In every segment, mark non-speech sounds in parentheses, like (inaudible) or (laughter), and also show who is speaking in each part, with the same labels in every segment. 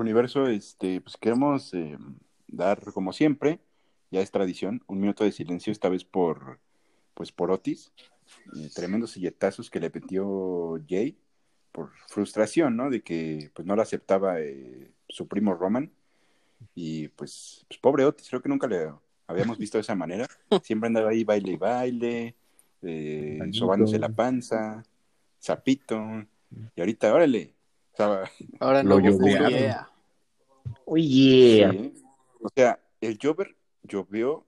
Speaker 1: Universo, este, pues queremos eh, dar, como siempre, ya es tradición, un minuto de silencio, esta vez por, pues por Otis. Eh, tremendos silletazos que le metió Jay por frustración, ¿no? De que pues no lo aceptaba eh, su primo Roman. Y pues, pues, pobre Otis, creo que nunca le habíamos visto de esa manera. (laughs) Siempre andaba ahí baile y baile, eh, sobándose la panza, zapito. Y ahorita, órale. O sea,
Speaker 2: Ahora
Speaker 3: Lo
Speaker 2: no
Speaker 3: llovearon.
Speaker 2: yeah.
Speaker 3: Oye,
Speaker 1: sí. O sea, el Jover llovió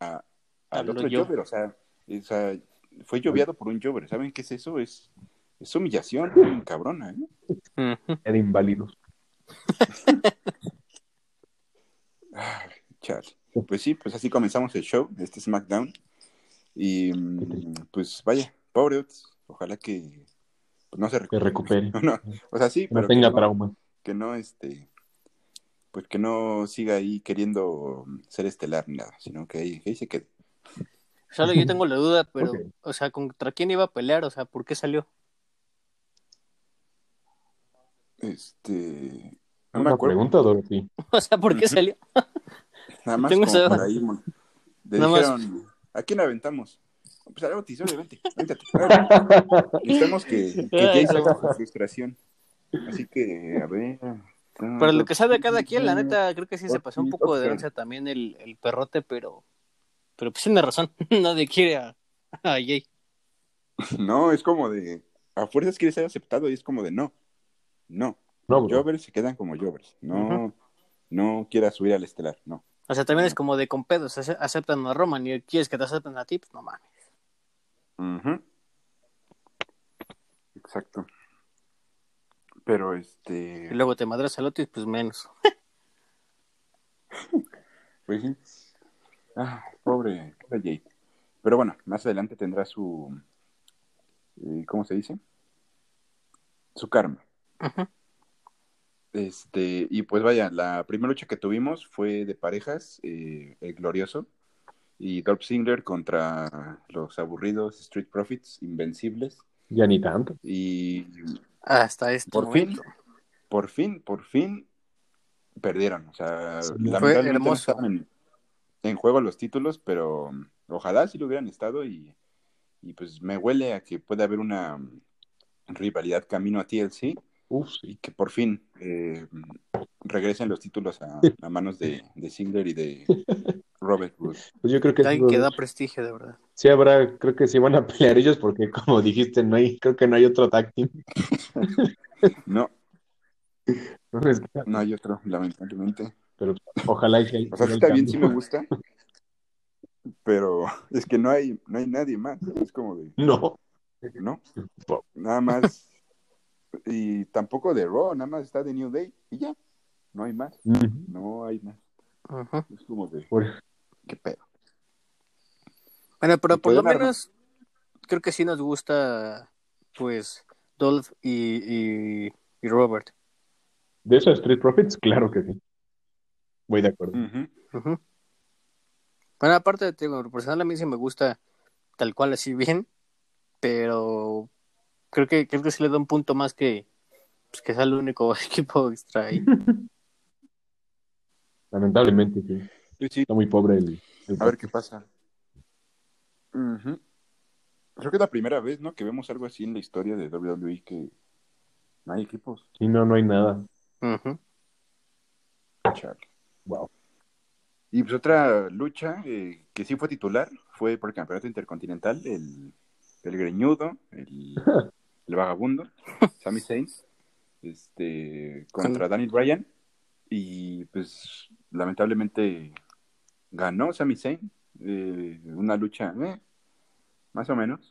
Speaker 1: a, al
Speaker 2: Lo
Speaker 1: otro Jover, o sea, o sea, fue lloviado por un Jover. ¿Saben qué es eso? Es, es humillación, cabrona, ¿eh?
Speaker 3: Era (laughs)
Speaker 1: chale. Pues sí, pues así comenzamos el show, este SmackDown. Y mm, pues vaya, pobre Otis. Ojalá que pues, no se
Speaker 3: Que
Speaker 1: recupere.
Speaker 3: recupere. (laughs)
Speaker 1: No, o sea, sí,
Speaker 3: Que no tenga
Speaker 1: que no,
Speaker 3: trauma.
Speaker 1: que no, este, pues que no siga ahí queriendo ser estelar ni nada, sino que ahí, que ahí se quede.
Speaker 2: Solo yo tengo la duda, (laughs) pero, o sea, ¿contra quién iba a pelear? O sea, ¿por qué salió?
Speaker 1: Este, no me
Speaker 3: Una
Speaker 1: acuerdo.
Speaker 3: pregunta, Dorothy. (laughs)
Speaker 2: O sea, ¿por qué salió?
Speaker 1: Nada más
Speaker 2: Tengo
Speaker 1: como por ahí. mon- Le
Speaker 2: Nada más-
Speaker 1: dijeron, ¿a quién aventamos? Pues a Otis, obviamente. Véntate. Necesitamos que, que Jay salga su frustración. Así que, a ver.
Speaker 2: Para lo que sabe cada quien, la neta, creo que sí se pasó un poco de densa también el, el perrote, pero, pero pues tiene razón. (laughs) Nadie quiere a, a Jay.
Speaker 1: No, es como de. A fuerzas quiere ser aceptado y es como de no. No.
Speaker 3: No.
Speaker 1: Jovers se quedan como Jovers. No, no quiera subir al estelar. No.
Speaker 2: O sea, también es como de con pedos, ace- aceptan a Roman y quieres que te acepten a ti, pues no mames.
Speaker 1: Exacto. Pero este.
Speaker 2: Y luego te madras al Otis, pues menos. (laughs)
Speaker 1: Pues sí. Ah, pobre, pobre Jay. Pero bueno, más adelante tendrá su. eh, ¿Cómo se dice? Su karma. Este, y pues vaya, la primera lucha que tuvimos fue de parejas, eh, el glorioso y Dolph Ziggler contra los aburridos Street Profits, invencibles.
Speaker 3: Ya ni tanto.
Speaker 1: Y
Speaker 2: Hasta este
Speaker 1: por
Speaker 2: momento.
Speaker 1: fin, por fin, por fin perdieron. O sea,
Speaker 3: Sí,
Speaker 1: lamentablemente no estaban en, en juego los títulos, pero ojalá sí lo hubieran estado y, y pues me huele a que puede haber una rivalidad camino a TLC
Speaker 3: Uf,
Speaker 1: y que por fin eh, regresen los títulos a, a manos de, de Ziggler y de (laughs) Robert Roode.
Speaker 3: Pues yo creo que
Speaker 2: que da prestigio, de verdad.
Speaker 3: sí habrá, creo que sí van a pelear ellos porque como dijiste, no hay, creo que no hay otro tag team. (laughs)
Speaker 1: No, (laughs)
Speaker 3: No, es que-
Speaker 1: no hay otro, lamentablemente.
Speaker 3: pero ojalá hay-
Speaker 1: O sea, está bien, sí me gusta, pero es que no hay, no hay nadie más. Es como de,
Speaker 3: No.
Speaker 1: ¿no? Nada más. Y tampoco de Raw, nada más está de New Day y ya. No hay más. No hay más.
Speaker 2: Ujú.
Speaker 1: Es como de,
Speaker 3: Por-
Speaker 1: ¿qué pedo?
Speaker 2: Bueno, pero por lo menos creo que sí nos gusta, pues, Dolph y, y, y Robert.
Speaker 3: De esos Street Profits, claro que sí. Voy de acuerdo.
Speaker 2: Bueno, aparte, lo personal a mí sí me gusta tal cual así bien, pero creo que creo que sí le da un punto más que pues, que sea el único (laughs) equipo extra ahí.
Speaker 3: Lamentablemente, sí.
Speaker 1: Sí, sí.
Speaker 3: Está muy pobre el. el-
Speaker 1: A ver qué pasa. Creo que es la primera vez, ¿no? Que vemos algo así en la historia de WWE que no hay equipos.
Speaker 3: Sí, no, no hay nada.
Speaker 1: Chale.
Speaker 3: Wow.
Speaker 1: Y pues otra lucha eh, que sí fue titular fue por el campeonato intercontinental, el, el greñudo, el, (laughs) el vagabundo, Sami Zayn, este, contra Danny Bryan. Y pues lamentablemente ganó Sami Zayn. eh, una lucha eh, más o menos.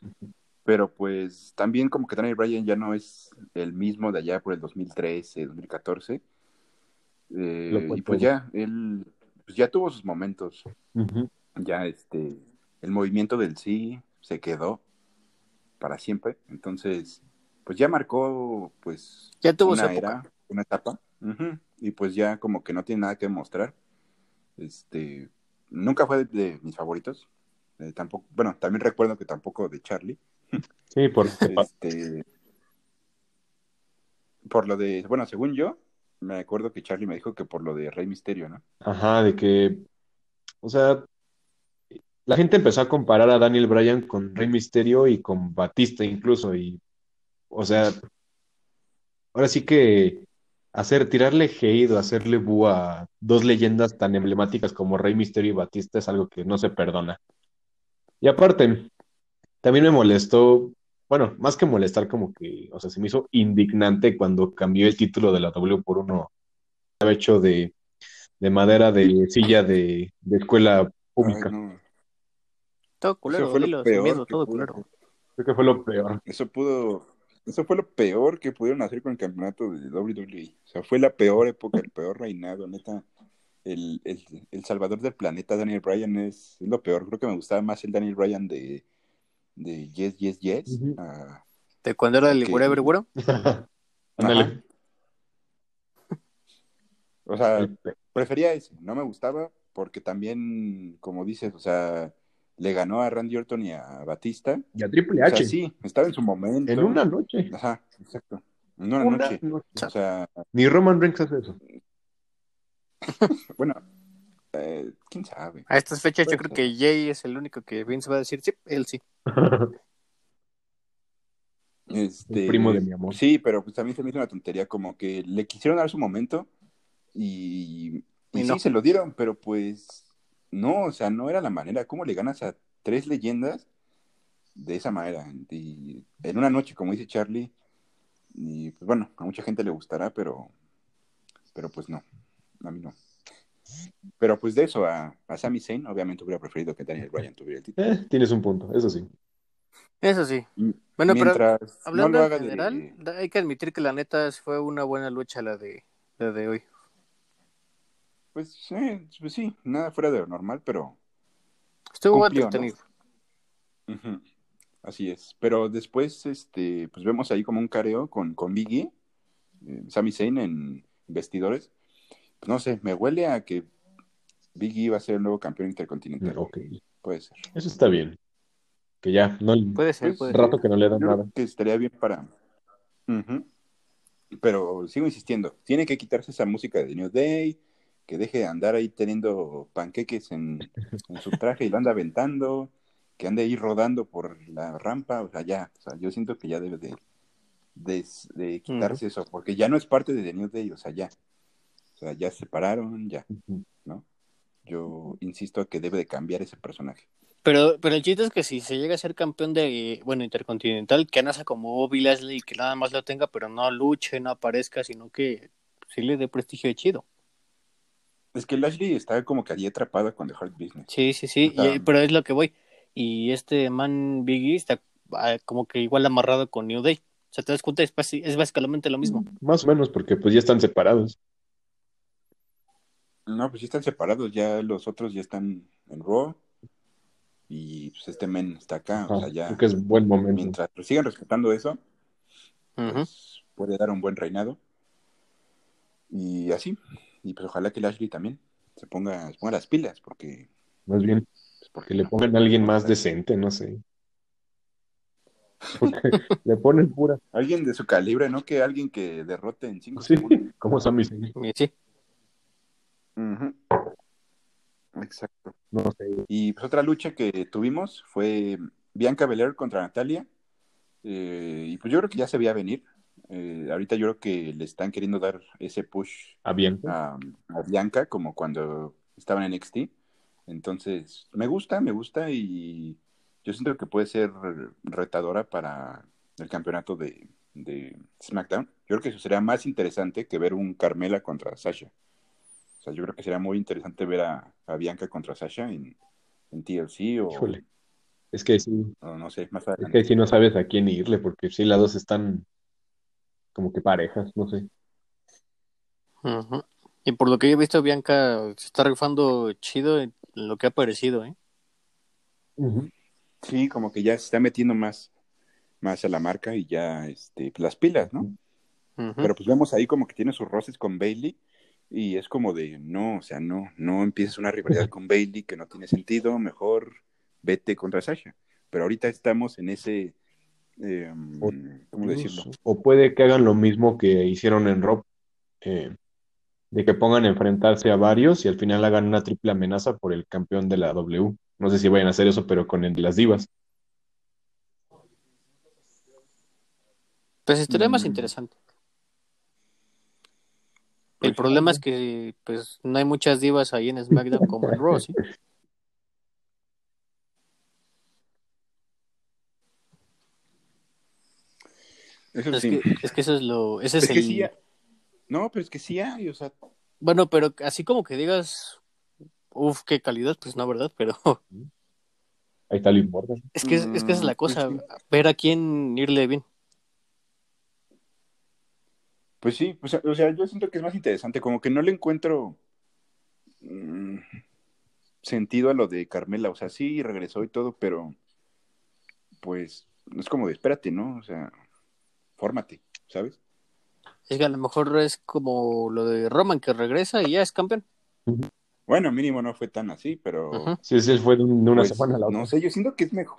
Speaker 1: Pero pues también como que Daniel Bryan ya no es el mismo de allá por el 2013, 2014. Eh, y pues ya, él pues ya tuvo sus momentos. Ya este, el movimiento del sí se quedó para siempre. Entonces, pues ya marcó pues
Speaker 2: Ya tuvo su
Speaker 1: una
Speaker 2: época.
Speaker 1: era, una etapa. Y pues ya como que no tiene nada que mostrar. Este, nunca fue de, de mis favoritos. Eh, tampoco, bueno, también recuerdo que tampoco de Charlie. (laughs)
Speaker 3: Sí, porque
Speaker 1: Este, por lo de, bueno, según yo, me acuerdo que Charlie me dijo que por lo de Rey Misterio, ¿no?
Speaker 3: Ajá, de que, o sea, la gente empezó a comparar a Daniel Bryan con Rey Misterio y con Batista incluso, y, o sea, ahora sí que hacer, tirarle hate o hacerle bu a dos leyendas tan emblemáticas como Rey Misterio y Batista es algo que no se perdona. Y aparte, también me molestó, bueno, más que molestar, como que, o sea, se me hizo indignante cuando cambió el título de la W por uno hecho de, de madera de silla de, de escuela pública.
Speaker 1: Ay, no.
Speaker 2: Todo culero,
Speaker 1: Eso fue lo
Speaker 2: dilo,
Speaker 1: peor
Speaker 2: sin miedo, todo culero.
Speaker 3: Creo que fue lo peor.
Speaker 1: Eso pudo, eso fue lo peor que pudieron hacer con el campeonato de WWE. O sea, fue la peor época, el peor reinado, neta. El, el, el salvador del planeta, Daniel Bryan, es, es lo peor. Creo que me gustaba más el Daniel Bryan de, de Yes, Yes, Yes.
Speaker 2: ¿De cuando era el. Wherever Güero? (laughs)
Speaker 3: Ándale.
Speaker 1: O sea, prefería ese. No me gustaba porque también, como dices, o sea, le ganó a Randy Orton y a Batista.
Speaker 3: Y a Triple
Speaker 1: O sea,
Speaker 3: H.
Speaker 1: sí, estaba en su momento.
Speaker 3: En una noche.
Speaker 1: Ajá, exacto. En una,
Speaker 3: Una
Speaker 1: noche.
Speaker 3: noche.
Speaker 1: O sea,
Speaker 3: Ni Roman Reigns hace eso. (laughs)
Speaker 1: bueno, eh, quién sabe.
Speaker 2: A estas fechas yo creo que Jay es el único que Vince va a decir, sí, él sí. (laughs)
Speaker 1: Este,
Speaker 3: El primo de mi amor.
Speaker 1: Sí, pero pues también se me hizo una tontería, como que le quisieron dar su momento y, y
Speaker 2: Y no.
Speaker 1: sí, se lo dieron, pero pues no, o sea, no era la manera. ¿Cómo le ganas a tres leyendas de esa manera? Y en una noche, como dice Charlie, y pues bueno, a mucha gente le gustará, pero, pero pues no, a mí no. Pero pues de eso, a, a Sami Zayn, obviamente hubiera preferido que Daniel Bryan tuviera el título.
Speaker 3: Eh, tienes un punto, eso sí.
Speaker 2: Eso sí. Bueno, pero hablando
Speaker 1: no
Speaker 2: en general, hay que admitir que la neta fue una buena lucha la de, la de hoy.
Speaker 1: Pues, eh, pues sí, nada fuera de lo normal, pero
Speaker 2: Estuvo
Speaker 1: Cumplió,
Speaker 2: entretenido.
Speaker 1: ujú, así es. Pero después, este, pues vemos ahí como un careo con, con Biggie, eh, Sami Zayn en vestidores. Pues no sé, me huele a que Biggie va a ser el nuevo campeón intercontinental.
Speaker 3: Ok,
Speaker 1: Puede ser.
Speaker 3: eso está bien. Que ya, no,
Speaker 2: Puede ser,
Speaker 1: Pues,
Speaker 2: puede
Speaker 3: rato
Speaker 2: ser.
Speaker 3: que no le
Speaker 1: Yo
Speaker 3: dan
Speaker 1: creo
Speaker 3: nada.
Speaker 1: que estaría bien para. Pero sigo insistiendo, tiene que quitarse esa música de New Day, que deje de andar ahí teniendo panqueques en, en su traje y lo anda aventando, que ande ahí rodando por la rampa, o sea, ya, o sea, yo siento que ya debe de, de, de quitarse eso, porque ya no es parte de The New Day, o sea, ya, o sea, ya se separaron, ya. ¿no? Yo insisto que debe de cambiar ese personaje.
Speaker 2: Pero, pero el chiste es que si se llega a ser campeón de, bueno, intercontinental, que nace como Bobby Lashley y que nada más lo tenga, pero no luche, no aparezca, sino que sí le dé prestigio de chido.
Speaker 1: Es que Lashley está como que allí atrapada con The Hard Business.
Speaker 2: Sí, sí, sí,
Speaker 1: O sea,
Speaker 2: y- pero es lo que voy. Y este man Biggie está ah, como que igual amarrado con New Day. O sea, te das cuenta, es, básicamente lo mismo.
Speaker 3: Más o menos, porque pues ya están separados.
Speaker 1: No, pues sí están separados, ya los otros ya están en Raw y pues este men está acá, o sea, ya
Speaker 3: creo que es buen momento.
Speaker 1: mientras sigan respetando eso, pues puede dar un buen reinado. Y así, y pues ojalá que Lashley también se ponga, se ponga las pilas, porque,
Speaker 3: Más bien,
Speaker 1: pues, porque
Speaker 3: que le pongan a alguien más decente, no sé. Porque (laughs) le ponen pura.
Speaker 1: Alguien de su calibre, ¿no? Que alguien que derrote en cinco
Speaker 3: Sí,
Speaker 1: segundos. (laughs)
Speaker 3: como Sami Zayn.
Speaker 2: Y sí.
Speaker 1: Exacto.
Speaker 3: No sé.
Speaker 1: Y pues otra lucha que tuvimos fue Bianca Belair contra Natalia. Eh, y pues yo creo que ya se veía venir. Eh, ahorita yo creo que le están queriendo dar ese push
Speaker 3: A Bianca.
Speaker 1: a, a Bianca como cuando estaba en NXT. Entonces, me gusta, me gusta y yo siento que puede ser retadora para el campeonato de, de SmackDown. Yo creo que eso sería más interesante que ver un Carmela contra Sasha. O sea, yo creo que sería muy interesante ver a, a Bianca contra Sasha en, en TLC o,
Speaker 3: Híjole. Es que sí,
Speaker 1: no sé, más
Speaker 3: es
Speaker 1: adelante.
Speaker 3: que sí no sabes a quién irle, porque sí, las dos están como que parejas, no sé.
Speaker 2: Y por lo que yo he visto, Bianca se está rifando chido en lo que ha aparecido, ¿eh?
Speaker 1: Sí, como que ya se está metiendo más, más a la marca y ya este, pues, las pilas, ¿no? Pero pues vemos ahí como que tiene sus roces con Bailey y es como de, no, o sea, no, no empieces una rivalidad (laughs) con Bailey que no tiene sentido, mejor vete contra Sasha. Pero ahorita estamos en ese, eh, ¿cómo decirlo?
Speaker 3: O puede que hagan lo mismo que hicieron en Rob, eh, de que pongan a enfrentarse a varios y al final hagan una triple amenaza por el campeón de la W. No sé si vayan a hacer eso, pero con el de las divas.
Speaker 2: Pues estaría más
Speaker 1: Mm.
Speaker 2: interesante.
Speaker 1: Pues
Speaker 2: El problema es que pues no hay muchas divas ahí en SmackDown como en Raw, ¿sí? (laughs)
Speaker 1: Eso
Speaker 2: Es
Speaker 1: sí.
Speaker 2: que, es que eso es lo, ese es,
Speaker 1: Es que
Speaker 2: el,
Speaker 1: sí hay- No, pero es que sí hay, o sea,
Speaker 2: bueno, pero así como que digas, uff, qué calidad, pues no, ¿verdad? Pero
Speaker 3: Ahí está Liv Morgan.
Speaker 2: es que, es, es que esa es la
Speaker 1: Mm, pues
Speaker 2: cosa,
Speaker 1: sí.
Speaker 2: ver a quién irle bien.
Speaker 1: pues sí, pues, o sea, yo siento que es más interesante, como que no le encuentro mm, sentido a lo de Carmela, o sea, sí regresó y todo, pero pues es como de espérate, ¿no? O sea, fórmate, ¿sabes?
Speaker 2: Es que a lo mejor es como lo de Roman que regresa y ya es campeón.
Speaker 1: Bueno, mínimo no fue tan así, pero
Speaker 2: Ujú.
Speaker 3: Sí, sí, fue de, un- de una
Speaker 1: pues,
Speaker 3: semana a la otra.
Speaker 1: no sé, yo siento que es mejor.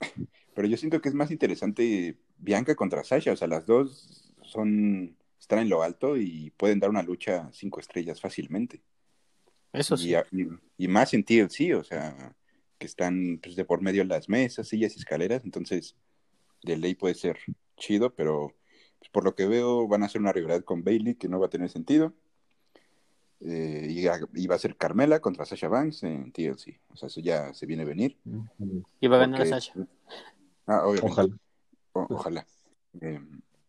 Speaker 1: (laughs) Pero yo siento que es más interesante Bianca contra Sasha, o sea, las dos son están en lo alto y pueden dar una lucha cinco estrellas fácilmente.
Speaker 2: Eso sí.
Speaker 1: Y, a- y- y más en TLC, o sea, que están pues, de por medio las mesas, sillas y escaleras, entonces de ley puede ser chido, pero pues, por lo que veo van a hacer una rivalidad con Bailey que no va a tener sentido. Eh, y, a- y va a ser Carmela contra Sasha Banks en TLC, o sea, eso ya se viene a venir.
Speaker 2: Y va a ganar a
Speaker 1: porque-
Speaker 2: Sasha.
Speaker 1: Ah, obviamente.
Speaker 3: Ojalá.
Speaker 1: O- ojalá. Eh,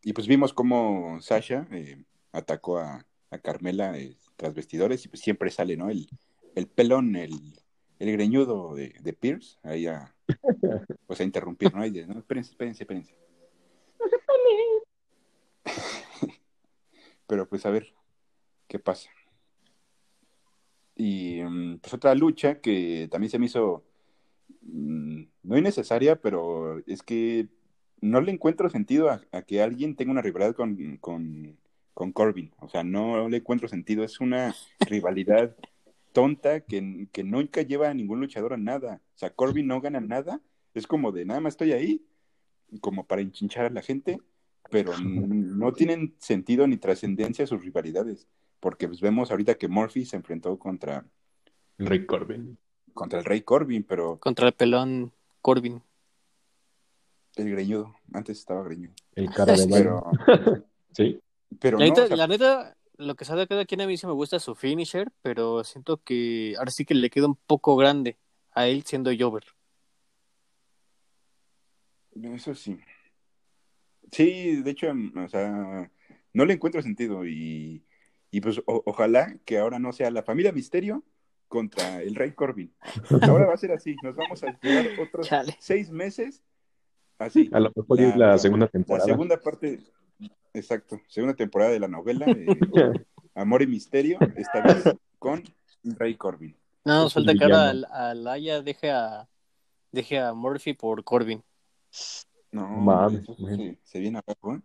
Speaker 1: y pues vimos cómo Sasha eh, atacó a, a Carmela eh, tras vestidores y pues siempre sale, ¿no? El, el pelón, el, el greñudo de, de Pierce, ahí a, (laughs) pues a interrumpir, ¿no? Ahí de, no, espérense, espérense, espérense. Pero pues a ver qué pasa. Y mm, pues otra lucha que también se me hizo mm, no innecesaria, pero es que no le encuentro sentido a, a que alguien tenga una rivalidad con, con, con Corbin. O sea, no le encuentro sentido. Es una (laughs) rivalidad tonta que, que nunca lleva a ningún luchador a nada. O sea, Corbin no gana nada. Es como de nada más estoy ahí, como para enchinchar a la gente, pero (laughs) no tienen sentido ni trascendencia sus rivalidades. Porque pues, vemos ahorita que Murphy se enfrentó contra,
Speaker 3: Rick Corbin.
Speaker 1: contra el Rey Corbin, pero
Speaker 2: Contra el pelón Corbin.
Speaker 1: el greñudo, antes estaba greñudo.
Speaker 3: El cara de
Speaker 1: Pero. (laughs)
Speaker 3: Sí.
Speaker 1: pero
Speaker 2: La
Speaker 1: no,
Speaker 2: neta,
Speaker 1: o sea,
Speaker 2: la neta, lo que sabe cada quien a mí sí me gusta su finisher, pero siento que ahora sí que le queda un poco grande a él siendo Jover.
Speaker 1: Eso sí. Sí, de hecho, mm, o sea, no le encuentro sentido y, y pues o- ojalá que ahora no sea la familia Misterio contra el Rey Corbin. Ahora va a ser así, nos vamos a llevar otros
Speaker 2: Chale.
Speaker 1: seis meses así.
Speaker 3: A lo mejor es la segunda temporada.
Speaker 1: La segunda parte, exacto, segunda temporada de la novela, eh, (laughs) Amor y Misterio, esta vez con Rey Corbin.
Speaker 2: No,
Speaker 3: Es
Speaker 2: falta que ahora a Laia deje a, deje a Murphy por Corbin.
Speaker 1: No, se, se viene abajo, ¿eh?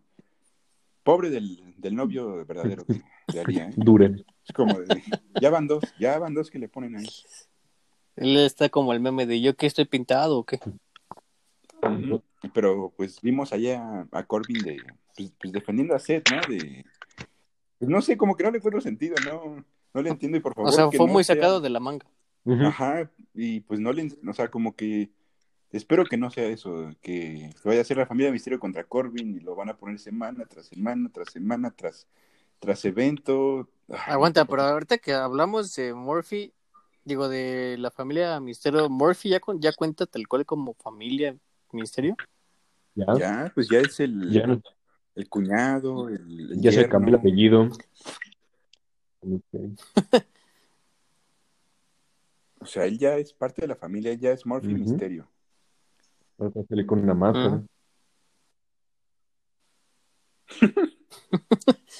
Speaker 1: Pobre del, del novio verdadero de, de Alía, (laughs) ¿eh?
Speaker 3: Duren.
Speaker 1: Es como de, ya van dos, ya van dos que le ponen ahí.
Speaker 2: Él está como el meme de yo que estoy pintado o qué.
Speaker 1: Pero pues vimos allá a, a Corbin de, pues, pues, defendiendo a Seth, ¿no? De, pues no sé, como que no le encuentro sentido, ¿no? No le entiendo y por favor.
Speaker 2: O sea,
Speaker 1: que
Speaker 2: fue
Speaker 1: no
Speaker 2: muy
Speaker 1: sea-
Speaker 2: sacado de la manga.
Speaker 1: Ajá, y pues no le, o sea, como que espero que no sea eso, que vaya a ser la familia Misterio contra Corbin y lo van a poner semana tras semana, tras semana, tras, tras evento. Ay,
Speaker 2: Aguanta, pero ahorita que hablamos de Murphy, digo, de la familia Misterio, ¿Murphy ya, ya cuenta tal cual como familia Misterio?
Speaker 3: Ya.
Speaker 1: Ya, pues ya es el,
Speaker 3: Ya, no-
Speaker 1: el cuñado, el, el
Speaker 3: ya se cambió el apellido. (laughs)
Speaker 1: O sea, él ya es parte de la familia, ya es Murphy. Misterio.
Speaker 3: Salir con una máscara.
Speaker 2: Ujú. (laughs)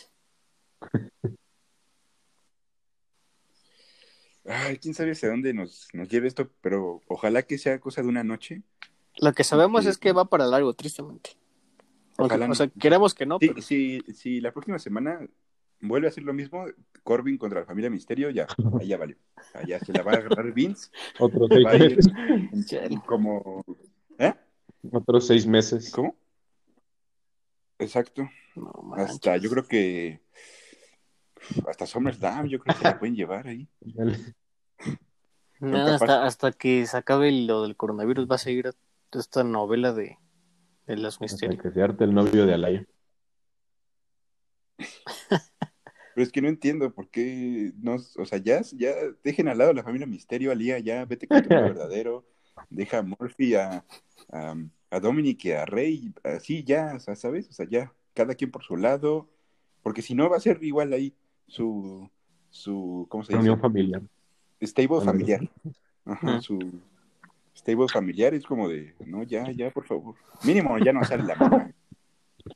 Speaker 1: Ay, quién sabe hacia dónde nos, nos lleve esto, pero ojalá que sea cosa de una noche.
Speaker 2: Lo que sabemos
Speaker 1: Sí.
Speaker 2: es que va para largo, tristemente. Aunque,
Speaker 1: Ojalá
Speaker 2: o
Speaker 1: no.
Speaker 2: sea, queremos que no,
Speaker 1: Sí,
Speaker 2: pero
Speaker 1: si, si la próxima semana vuelve a hacer lo mismo, Corbin contra la familia Misterio, ya, ya valió. Allá se la va a agarrar Vince. (laughs)
Speaker 3: Seis
Speaker 1: Va a ir como.
Speaker 3: Otros seis meses.
Speaker 1: ¿Cómo? Exacto.
Speaker 2: no.
Speaker 1: Hasta yo creo que. hasta SummerSlam, yo creo que se la pueden llevar ahí.
Speaker 2: No, hasta, hasta que se acabe lo del coronavirus va a seguir esta novela de, de los misterios.
Speaker 3: Hasta que se arte el novio de Alaya. (laughs)
Speaker 1: Pero es que no entiendo por qué no, o sea, ya, ya dejen al lado la familia Misterio, Alía, ya vete con tu (laughs) verdadero, deja a Murphy, a, a, a Dominic y a Rey, así ya, o sea, ¿sabes? O sea, ya, cada quien por su lado, porque si no va a ser igual ahí su, su ¿cómo se dice?
Speaker 3: Reunión familiar.
Speaker 1: Stable familiar. Ajá, su stable familiar es como de, no, ya, ya, por favor. Mínimo, ya no sale la mamá.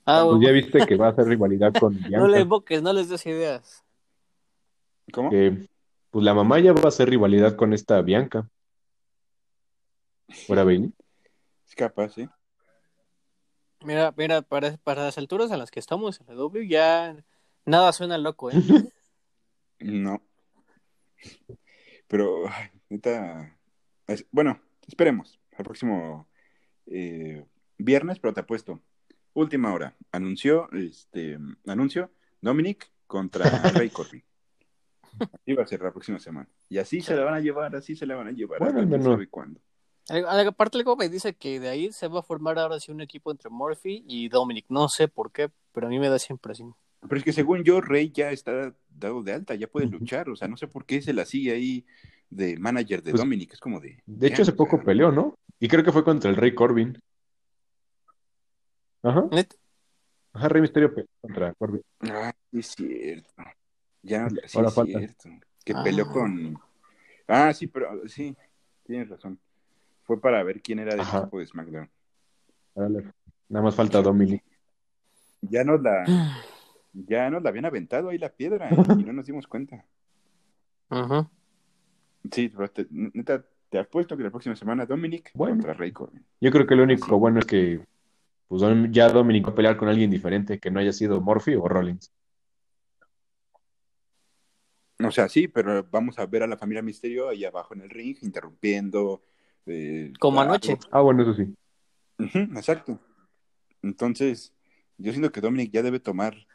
Speaker 2: Ah,
Speaker 3: Pues
Speaker 2: bueno,
Speaker 3: ya viste que va a hacer rivalidad con (laughs) Bianca.
Speaker 2: no le invoques, no les des ideas.
Speaker 1: ¿Cómo?
Speaker 3: que, pues la mamá ya va a hacer rivalidad con esta Bianca. ¿Fuera (laughs) Bailey?
Speaker 1: Es capaz, ¿eh?
Speaker 2: Mira, mira, para, para las alturas a las que estamos en la W ya nada suena loco, ¿eh? (laughs)
Speaker 1: No. Pero, ay, neta, es- bueno, esperemos al próximo eh, viernes, pero te apuesto. Última hora. Anunció, este, anuncio, Dominic contra (laughs) Ray Corbin. Así va a ser la próxima semana. Y así se la van a llevar, así se la van a llevar.
Speaker 3: Bueno, al menos-
Speaker 1: sabe cuándo.
Speaker 2: Aparte, algo me dice que de ahí se va a formar ahora sí un equipo entre Murphy y Dominic. No sé por qué, pero a mí me da esa impresión.
Speaker 1: Pero es que según yo, Rey ya está dado de alta, ya puede luchar. O sea, no sé por qué se la sigue ahí de manager de
Speaker 3: Pues,
Speaker 1: Dominic. Es como de.
Speaker 3: De hecho, hace poco peleó, ¿no? Y creo que fue contra el Rey Corbin. Ajá. Ajá, Rey Misterio peleó contra Corbin.
Speaker 1: Ah, es cierto. Ya, sí
Speaker 3: Ahora
Speaker 1: es
Speaker 3: falta.
Speaker 1: cierto. Que
Speaker 2: Ah.
Speaker 1: peleó con... Ah, sí, pero sí, tienes razón. Fue para ver quién era del equipo de SmackDown.
Speaker 3: Órale. Nada más falta Dominic.
Speaker 1: Ya nos la, ya nos la habían aventado ahí la piedra (laughs) y no nos dimos cuenta.
Speaker 2: Ajá.
Speaker 1: Sí, pero te- neta, te apuesto que la próxima semana Dominic
Speaker 3: Bueno.
Speaker 1: contra Ray Corbin.
Speaker 3: Yo creo que lo único
Speaker 1: Sí.
Speaker 3: bueno es que pues, ya Dominic va a pelear con alguien diferente que no haya sido Murphy o Rollins.
Speaker 1: O sea, sí, pero vamos a ver a la familia Misterio ahí abajo en el ring, interrumpiendo. Eh,
Speaker 2: Como
Speaker 1: claro.
Speaker 2: anoche.
Speaker 3: Ah, bueno, eso sí.
Speaker 1: Exacto. Entonces, yo siento que Dominic ya debe tomar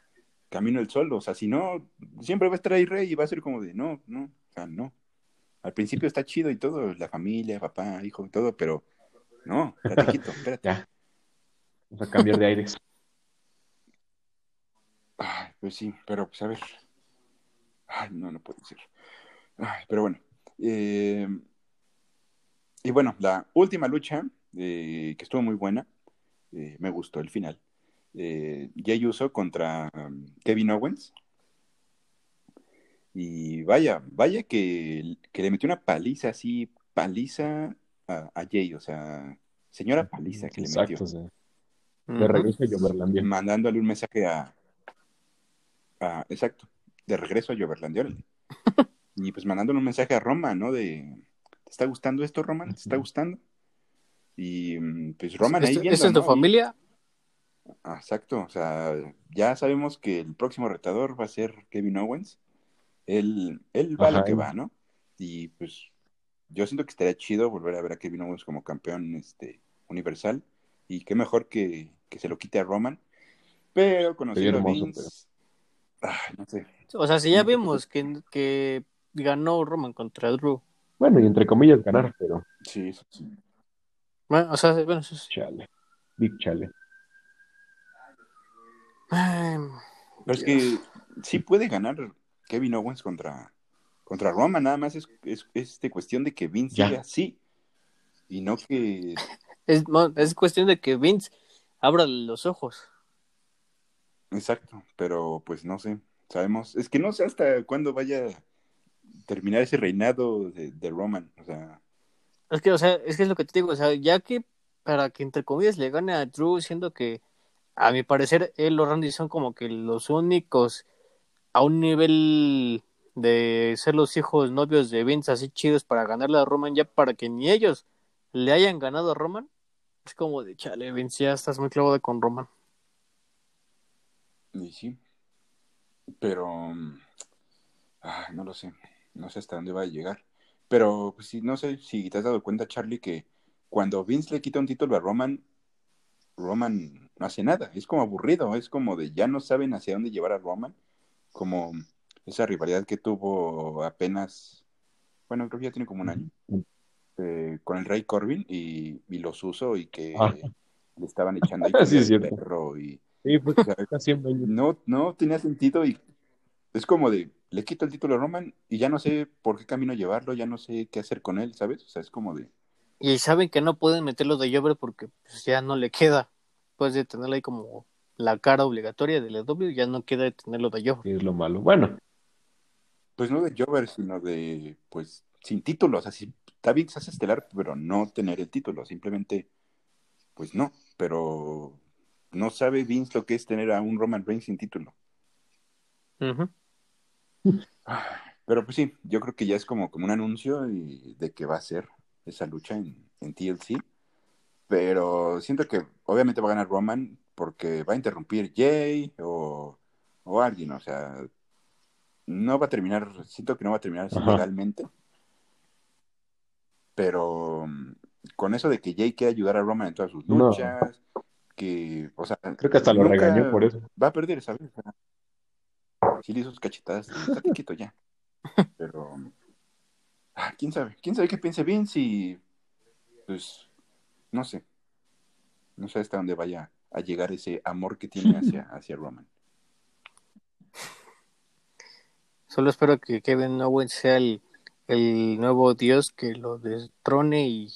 Speaker 1: camino el solo. O sea, si no, siempre va a estar ahí Rey y va a ser como de no, no, o sea, no. Al principio está chido y todo, la familia, papá, hijo, todo, pero no, espérate, (laughs) quito, espérate.
Speaker 3: Ya. Vamos a cambiar de aires.
Speaker 1: Ay, pues sí, pero pues a ver. Ay, no, no puede ser. Ay, pero bueno. Eh, y bueno, la última lucha, eh, que estuvo muy buena, eh, me gustó el final. Eh, Jey Uso contra um, Kevin Owens. Y vaya, vaya que, que le metió una paliza así, paliza a, a Jay, o sea, señora paliza que le
Speaker 3: Exacto.
Speaker 1: metió
Speaker 3: o sea, de regreso a Joverlandia.
Speaker 1: mandándole un mensaje a, a- exacto, de regreso a Joverland, órale. (laughs) y pues mandándole un mensaje a Roma, ¿no? De, ¿te está gustando esto, Roman? ¿Te está gustando? Y mm, pues Roman ahí
Speaker 2: ¿Este-
Speaker 1: viendo,
Speaker 2: ¿Esta es tu
Speaker 1: ¿no?
Speaker 2: familia?
Speaker 1: Ah, exacto, o sea, ya sabemos que el próximo retador va a ser Kevin Owens. Él, él va a lo que va, ¿no? Y pues yo siento que estaría chido volver a ver a Kevin Owens como campeón este, universal. Y qué mejor que, que se lo quite a Roman. Pero conociendo a Vince, ah, no sé.
Speaker 2: O sea, si ya vimos que, que ganó Roman contra Drew.
Speaker 3: Bueno, y entre comillas ganar, pero
Speaker 1: Sí, eso sí.
Speaker 2: Bueno, o sea, bueno, eso sí.
Speaker 3: chale. Big chale.
Speaker 2: Ay,
Speaker 1: Pero es que sí puede ganar Kevin Owens contra, contra Roman, nada más es, es, es de cuestión de que Vince
Speaker 3: Ya.
Speaker 1: siga así. Y no que
Speaker 2: Es, es cuestión de que Vince abra los ojos.
Speaker 1: Exacto, pero pues no sé, sabemos, es que no sé hasta cuándo vaya terminar ese reinado de, de Roman, o sea,
Speaker 2: Es que, o sea, es que es lo que te digo, o sea, ya que para que entre comillas le gane a Drew, siendo que a mi parecer él o Randy son como que los únicos a un nivel de ser los hijos novios de Vince así chidos para ganarle a Roman, ya para que ni ellos le hayan ganado a Roman, es como de chale, Vince, ya estás muy clavado con Roman.
Speaker 1: y sí, pero mm, ah, no lo sé, no sé hasta dónde va a llegar, pero pues sí, no sé si te has dado cuenta, Charlie, que cuando Vince le quita un título a Roman, Roman no hace nada, es como aburrido, es como de ya no saben hacia dónde llevar a Roman, como esa rivalidad que tuvo apenas, bueno, creo que ya tiene como un año, eh, con el Rey Corbin y, y los uso y que
Speaker 3: Ah.
Speaker 1: le estaban (laughs) echando ahí
Speaker 3: Sí,
Speaker 1: el perro y
Speaker 3: Sí, pues,
Speaker 1: o sea, no, no tenía sentido y es como de, le quito el título a Roman y ya no sé por qué camino llevarlo, ya no sé qué hacer con él, ¿sabes? O sea, es como de,
Speaker 2: Y saben que no pueden meterlo de Jover porque pues, ya no le queda. Después de tenerlo ahí como la cara obligatoria de la W, ya no queda de tenerlo de Jover.
Speaker 3: Es lo malo. Bueno,
Speaker 1: pues no de Jover, sino de, pues, sin título, o sea, sí, está bien que seas estelar, pero no tener el título, simplemente, pues no, pero no sabe Vince lo que es tener a un Roman Reigns sin título.
Speaker 2: Ujú.
Speaker 1: Pero pues sí, yo creo que ya es como, como un anuncio y de que va a ser esa lucha en, en TLC. Pero siento que obviamente va a ganar Roman porque va a interrumpir Jay o, o alguien, o sea, no va a terminar, siento que no va a terminar así legalmente. Pero mm, con eso de que Jay quiere ayudar a Roman en todas sus
Speaker 3: No.
Speaker 1: luchas, que, o sea,
Speaker 3: creo que hasta lo regañó por eso.
Speaker 1: Va a perder, ¿sabes? Le hizo sus cachetadas, está (laughs) quito ya. Pero, ah, quién sabe, quién sabe qué piense Vince y, pues, no sé. No sé hasta dónde vaya a llegar ese amor que tiene hacia, (laughs) hacia Roman.
Speaker 2: Solo espero que Kevin Owens sea el, el nuevo dios que lo destrone y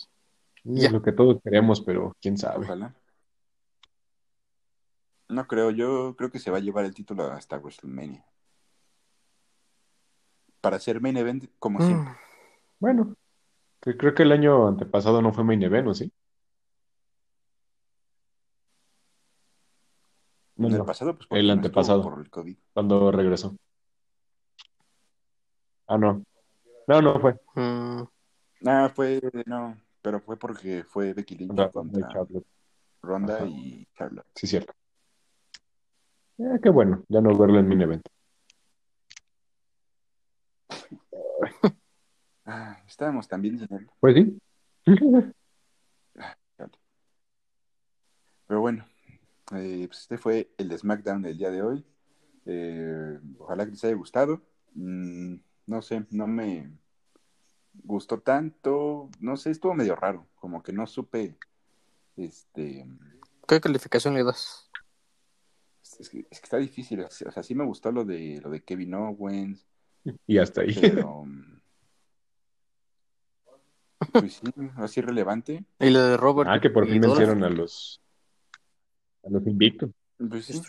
Speaker 2: Ya.
Speaker 3: Es lo que todos queremos, pero quién sabe.
Speaker 1: Ojalá. No creo, yo creo que se va a llevar el título hasta WrestleMania. Para ser main event como siempre.
Speaker 2: Mm,
Speaker 3: Bueno, que creo que el año antepasado no fue main event, ¿o sí? No,
Speaker 1: el
Speaker 3: no,
Speaker 1: pasado, pues
Speaker 3: el
Speaker 1: no
Speaker 3: antepasado.
Speaker 1: por el COVID.
Speaker 3: cuando regresó. Ah, no. No, no fue.
Speaker 2: mm,
Speaker 1: Ah, fue, no, pero fue porque fue Becky Lynch
Speaker 3: Contra-
Speaker 1: contra
Speaker 3: Charlotte.
Speaker 1: Ronda
Speaker 3: Ajá.
Speaker 1: y Charlotte.
Speaker 3: Sí, cierto. Eh, qué bueno, ya no verlo en main event. (laughs)
Speaker 1: Ah, estábamos también sin él.
Speaker 3: Pues sí. (laughs)
Speaker 1: Pero bueno, eh, pues este fue el de SmackDown del día de hoy. Eh, ojalá que les haya gustado. Mm, no sé, no me gustó tanto. No sé, estuvo medio raro. Como que no supe. Este.
Speaker 2: ¿Qué calificación le das?
Speaker 1: Es que, es que está difícil. O sea, sí me gustó lo de lo de Kevin Owens. (laughs)
Speaker 3: Y hasta ahí.
Speaker 1: Pero. Pues sí, así relevante.
Speaker 2: Y lo de Robert.
Speaker 3: Ah, que por fin vencieron a los a los invictos.
Speaker 1: Pues sí.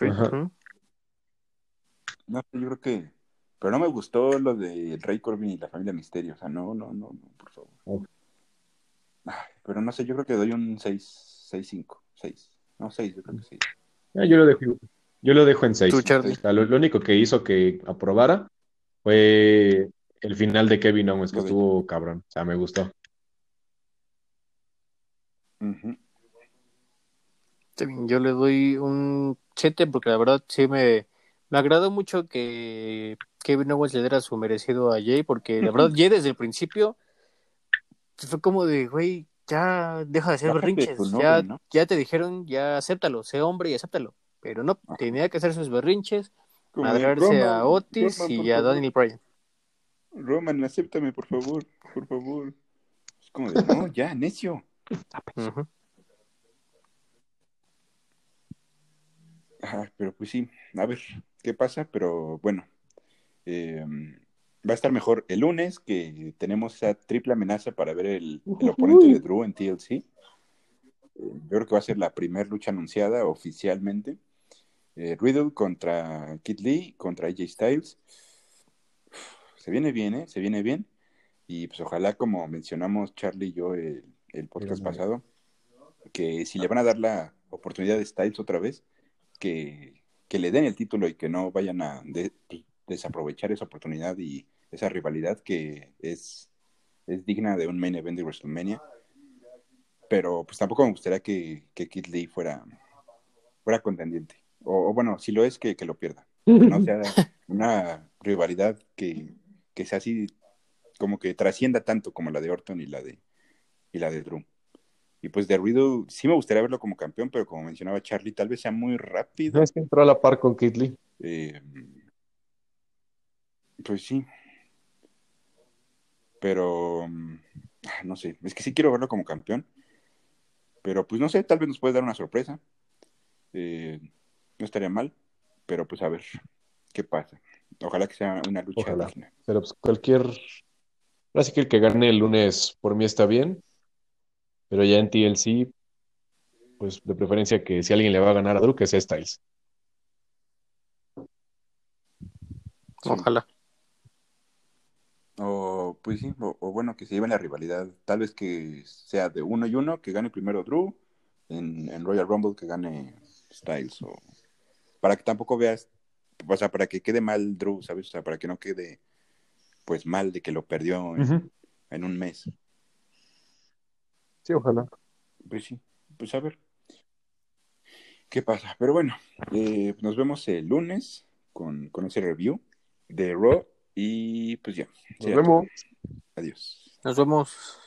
Speaker 1: No yo creo que. Pero no me gustó lo de Rey Corbin y la familia Misterio. O sea, no, no, no, no, por favor.
Speaker 3: Oh.
Speaker 1: Ay, pero no sé, yo creo que doy un 6, 6, 5, 6. No, 6, yo creo que 6.
Speaker 3: Ah, yo lo dejo, yo lo dejo en seis.
Speaker 2: Tú, Charlie.
Speaker 3: O sea, lo, lo único que hizo que aprobara fue el final de Kevin Owens, que estuvo cabrón. O sea, me gustó.
Speaker 2: Yo le doy un 7 porque la verdad sí me, me agradó mucho que Kevin Owens le diera su merecido a Jay porque la verdad Jay desde el principio fue como de, güey, ya deja de hacer berrinches,
Speaker 1: tu
Speaker 2: ya, ya te dijeron, ya acéptalo, sé hombre y acéptalo. Pero no,
Speaker 1: Ajá.
Speaker 2: tenía que hacer sus berrinches, Madrarse a
Speaker 1: Roman,
Speaker 2: Otis
Speaker 1: Roman,
Speaker 2: y a. Daniel Bryan.
Speaker 1: Roman, acéptame, por favor, por favor. Es como de, no, ya, necio. Ajá, pero pues sí, a ver qué pasa, pero bueno, eh, va a estar mejor el lunes que tenemos esa triple amenaza para ver el, el oponente de Drew en TLC. Eh, yo creo que va a ser la primera lucha anunciada oficialmente. Eh, Riddle contra Kid Lee, contra AJ Styles. Se viene bien, ¿eh? Se viene bien. Y pues ojalá, como mencionamos Charlie y yo el, el podcast pasado, que si le van a dar la oportunidad de Styles otra vez, que, que le den el título y que no vayan a de- pues, desaprovechar esa oportunidad y esa rivalidad que es, es digna de un main event de WrestleMania. Pero pues tampoco me gustaría que, que Kid Lee fuera, fuera contendiente. O, o bueno, si lo es, que, que lo pierda. (laughs) Que no sea una rivalidad que, que sea así como que trascienda tanto como la de Orton y la de, y la de Drew. Y pues de Riddle, sí me gustaría verlo como campeón, pero como mencionaba Charlie, tal vez sea muy rápido.
Speaker 3: No es que entró a la par con Kid Lee.
Speaker 1: Eh, Pues sí. Pero, mm, no sé, es que sí quiero verlo como campeón. Pero pues no sé, tal vez nos puede dar una sorpresa. Eh, no estaría mal, pero pues a ver qué pasa. Ojalá que sea una lucha
Speaker 3: Ojalá.
Speaker 1: digna.
Speaker 3: Pero pues cualquier. Ahora sí que el que gane el lunes por mí está bien. Pero ya en TLC, pues de preferencia que si alguien le va a ganar a Drew, que sea Styles.
Speaker 1: Sí.
Speaker 2: Ojalá.
Speaker 1: O pues sí, o, o bueno, que se lleven la rivalidad. Tal vez que sea de uno y uno, que gane primero Drew, en, en Royal Rumble que gane Styles. O para que tampoco veas, o sea, para que quede mal Drew, ¿sabes? O sea, para que no quede pues mal de que lo perdió en, un mes.
Speaker 3: Sí, ojalá.
Speaker 1: Pues sí, pues a ver qué pasa. Pero bueno, eh, nos vemos el lunes con, con ese review de Raw y pues ya.
Speaker 3: Nos
Speaker 1: todo.
Speaker 3: vemos.
Speaker 1: Adiós.
Speaker 2: Nos vemos.